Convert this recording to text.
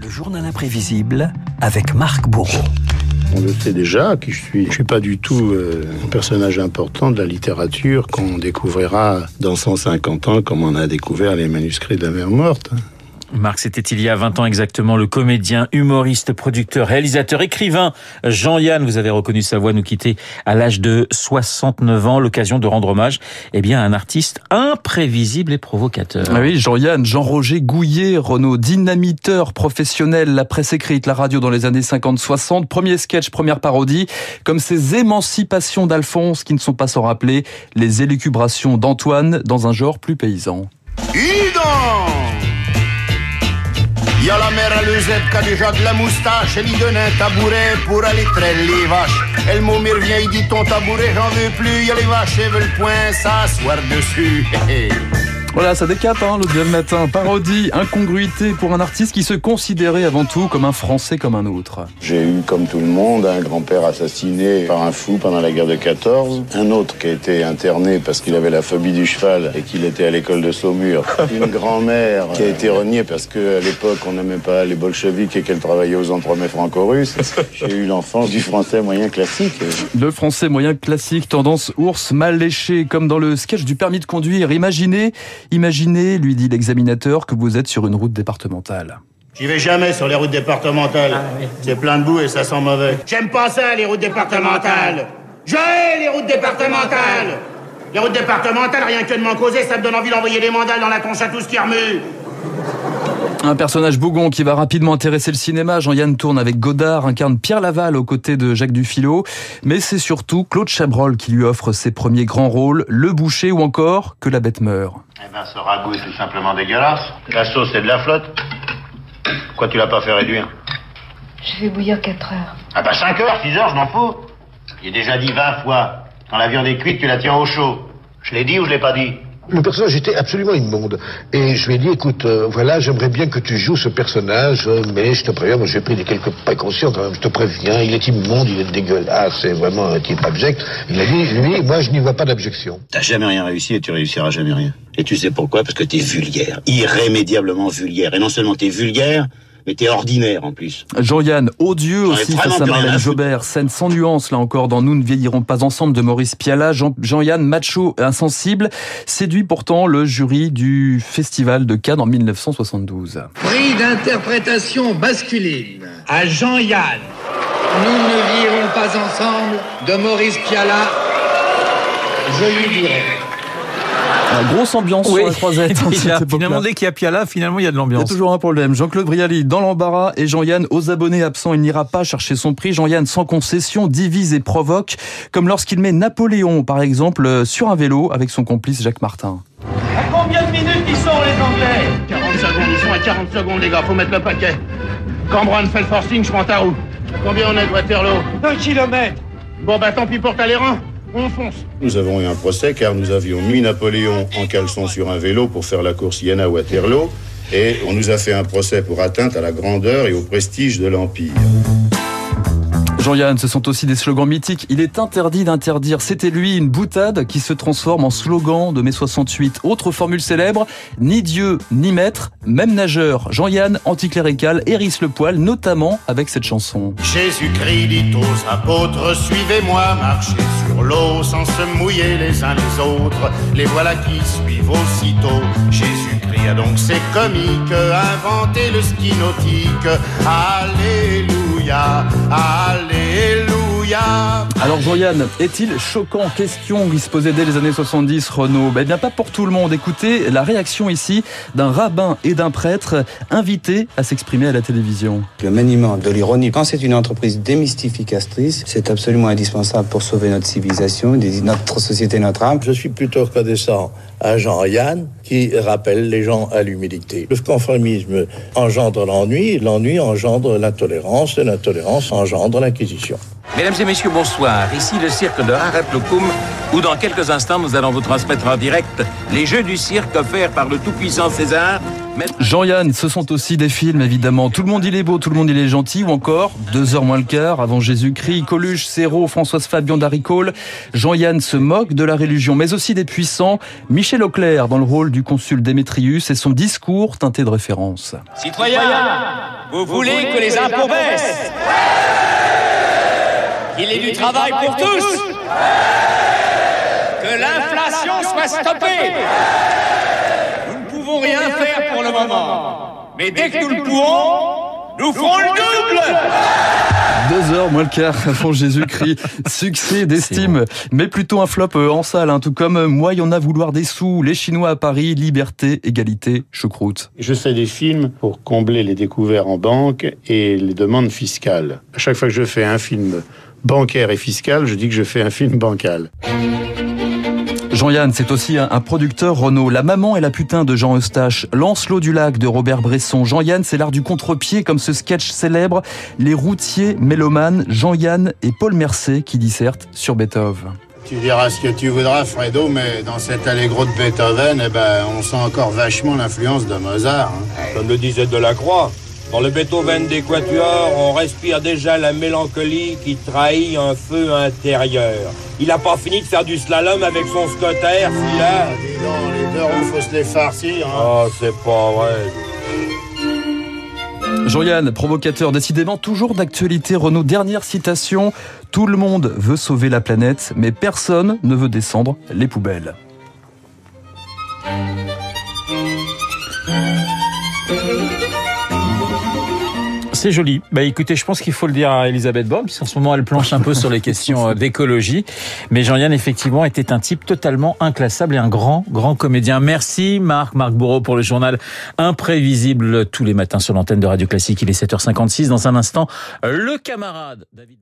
Le journal imprévisible avec Marc Bourreau. On le sait déjà qui je suis. Je suis pas du tout euh, un personnage important de la littérature qu'on découvrira dans 150 ans comme on a découvert les manuscrits de la mer morte. Marc, c'était il y a 20 ans exactement le comédien, humoriste, producteur, réalisateur, écrivain Jean-Yann, vous avez reconnu sa voix, nous quitter à l'âge de 69 ans, l'occasion de rendre hommage eh bien, à un artiste imprévisible et provocateur. Ah oui, Jean-Yann, Jean-Roger Gouillet, Renaud, dynamiteur professionnel, la presse écrite, la radio dans les années 50-60, premier sketch, première parodie, comme ces émancipations d'Alphonse qui ne sont pas sans rappeler les élucubrations d'Antoine dans un genre plus paysan. Y la mère à Lezette qui a déjà de la moustache. Elle y donne un tabouret pour aller traîner les vaches. Elle mot revient, il dit ton tabouret, j'en veux plus. Y a les vaches, elles veulent point s'asseoir dessus. Voilà, ça décape hein, le deuxième matin. Parodie, incongruité pour un artiste qui se considérait avant tout comme un Français comme un autre. J'ai eu, comme tout le monde, un grand-père assassiné par un fou pendant la guerre de 14, un autre qui a été interné parce qu'il avait la phobie du cheval et qu'il était à l'école de Saumur, une grand-mère qui a été reniée parce qu'à l'époque on n'aimait pas les bolcheviks et qu'elle travaillait aux entremets franco-russes. J'ai eu l'enfance du français moyen classique. Le français moyen classique, tendance ours mal léché, comme dans le sketch du permis de conduire. Imaginez Imaginez, lui dit l'examinateur, que vous êtes sur une route départementale. J'y vais jamais sur les routes départementales. Ah, C'est plein de boue et ça sent mauvais. J'aime pas ça, les routes départementales. Je hais les routes départementales. Les routes départementales, rien que de m'en causer, ça me donne envie d'envoyer des mandales dans la tronche à tout ce qui remue. Un personnage bougon qui va rapidement intéresser le cinéma. Jean-Yann tourne avec Godard, incarne Pierre Laval aux côtés de Jacques Dufilo. Mais c'est surtout Claude Chabrol qui lui offre ses premiers grands rôles, Le Boucher ou encore Que la bête meurt. Eh ben, ce ragoût est tout simplement dégueulasse. La sauce, c'est de la flotte. Pourquoi tu l'as pas fait réduire? Je vais bouillir 4 heures. Ah bah 5 heures, 6 heures, je m'en fous. J'ai déjà dit 20 fois. Quand la viande est cuite, tu la tiens au chaud. Je l'ai dit ou je l'ai pas dit? Le personnage était absolument immonde. Et je lui ai dit, écoute, euh, voilà, j'aimerais bien que tu joues ce personnage, euh, mais je te préviens, moi j'ai pris des quelques précautions je te préviens, il est immonde, il est dégueulasse, c'est vraiment un type abject. Il a dit, lui, moi je n'y vois pas d'objection. T'as jamais rien réussi et tu réussiras jamais rien. Et tu sais pourquoi? Parce que t'es vulgaire, irrémédiablement vulgaire. Et non seulement t'es vulgaire, mais t'es ordinaire en plus. Jean-Yann, odieux aussi face à Marlène Jobert, scène sans nuance là encore dans Nous ne vieillirons pas ensemble de Maurice Piala, Jean-Yann, macho insensible, séduit pourtant le jury du Festival de Cannes en 1972. Prix d'interprétation masculine à Jean-Yann. Nous ne vieillirons pas ensemble de Maurice Piala. Je lui dirai. La grosse ambiance sur la croisette. finalement, dès qu'il y a Piala, finalement, il y a de l'ambiance. Il y a toujours un problème. Jean-Claude Brialy dans l'embarras et Jean-Yann aux abonnés absents. Il n'ira pas chercher son prix. Jean-Yann sans concession divise et provoque, comme lorsqu'il met Napoléon, par exemple, sur un vélo avec son complice Jacques Martin. À combien de minutes ils sont, les Anglais? 40 secondes, ils sont à 40 secondes, les gars, faut mettre le paquet. Quand Brown fait le forcing, je prends ta roue. combien on est de Waterloo Un kilomètre. Bon, bah tant pis pour Talleyrand. Nous avons eu un procès car nous avions mis Napoléon en caleçon sur un vélo pour faire la course Iéna-Waterloo et on nous a fait un procès pour atteinte à la grandeur et au prestige de l'Empire. Jean-Yann, ce sont aussi des slogans mythiques. Il est interdit d'interdire. C'était lui, une boutade qui se transforme en slogan de mai 68. Autre formule célèbre, ni Dieu, ni maître, même nageur. Jean-Yann, anticlérical, hérisse le poil, notamment avec cette chanson. Jésus-Christ dit aux apôtres, suivez-moi, marchez sur l'eau sans se mouiller les uns les autres. Les voilà qui suivent aussitôt. Jésus-Christ a donc ses comiques inventé le ski nautique. Alléluia, alléluia. Alors Jean-Yann, est-il choquant? Question qui se posait dès les années 70, Renaud. Ben, bien pas pour tout le monde. Écoutez la réaction ici d'un rabbin et d'un prêtre invités à s'exprimer à la télévision. Le maniement de l'ironie, quand c'est une entreprise démystificatrice, c'est absolument indispensable pour sauver notre civilisation, notre société, notre âme. Je suis plutôt reconnaissant à Jean-Yann qui rappelle les gens à l'humilité. Le conformisme engendre l'ennui, l'ennui engendre l'intolérance, et l'intolérance engendre l'inquisition. Mesdames et messieurs, bonsoir. Ici le cirque de Haraplokum, où dans quelques instants, nous allons vous transmettre en direct les jeux du cirque offerts par le tout-puissant César. Jean-Yann, ce sont aussi des films, évidemment. Tout le monde il est beau, tout le monde il est gentil, ou encore Deux heures moins le quart, avant Jésus-Christ, Coluche, Serrault, Françoise Fabian d'Aricole. Jean-Yann se moque de la religion, mais aussi des puissants. Michel Auclair, dans le rôle du consul Démétrius, et son discours teinté de références. Citoyens, vous voulez que les impôts baissent qu'il ait du travail pour tous, que l'inflation soit stoppée. Nous ne pouvons rien faire pour le moment, mais dès que nous le pourrons, nous ferons le double. Deux heures moins le quart avant Jésus-Christ. Succès d'estime, mais plutôt un flop euh, en salle, hein, tout comme euh, Moi, il y en a vouloir des sous, Les Chinois à Paris, Liberté, Égalité, choucroute. Je fais des films pour combler les découverts en banque et les demandes fiscales. À chaque fois que je fais un film bancaire et fiscal, je dis que je fais un film bancal. Jean-Yann, c'est aussi un, producteur Renault. La maman et la putain de Jean Eustache. Lancelot du lac de Robert Bresson. Jean-Yann, c'est l'art du contre-pied, comme ce sketch célèbre. Les routiers mélomanes, Jean-Yann et Paul Mercé qui dissertent sur Beethoven. Tu diras ce que tu voudras, Fredo, mais dans cet allégro de Beethoven, eh ben, on sent encore vachement l'influence de Mozart. Hein. Comme le disait Delacroix, dans le Beethoven des Quatuors, on respire déjà la mélancolie qui trahit un feu intérieur. Il a pas fini de faire du slalom avec son scotter, celui-là. Dis donc, les deux roues, faut se les farcir. Hein. Oh, c'est pas vrai. Jean-Yann, provocateur, décidément toujours d'actualité. Renault, dernière citation. Tout le monde veut sauver la planète, mais personne ne veut descendre les poubelles. C'est joli. Bah écoutez, je pense qu'il faut le dire à Elisabeth Borne, puisqu'en ce moment elle planche un peu sur les questions euh, d'écologie. Mais Jean-Yann, effectivement, était un type totalement inclassable et un grand, grand comédien. Merci Marc, Marc Bourreau pour le journal imprévisible tous les matins sur l'antenne de Radio Classique. Il est 7h56. Dans un instant, le camarade David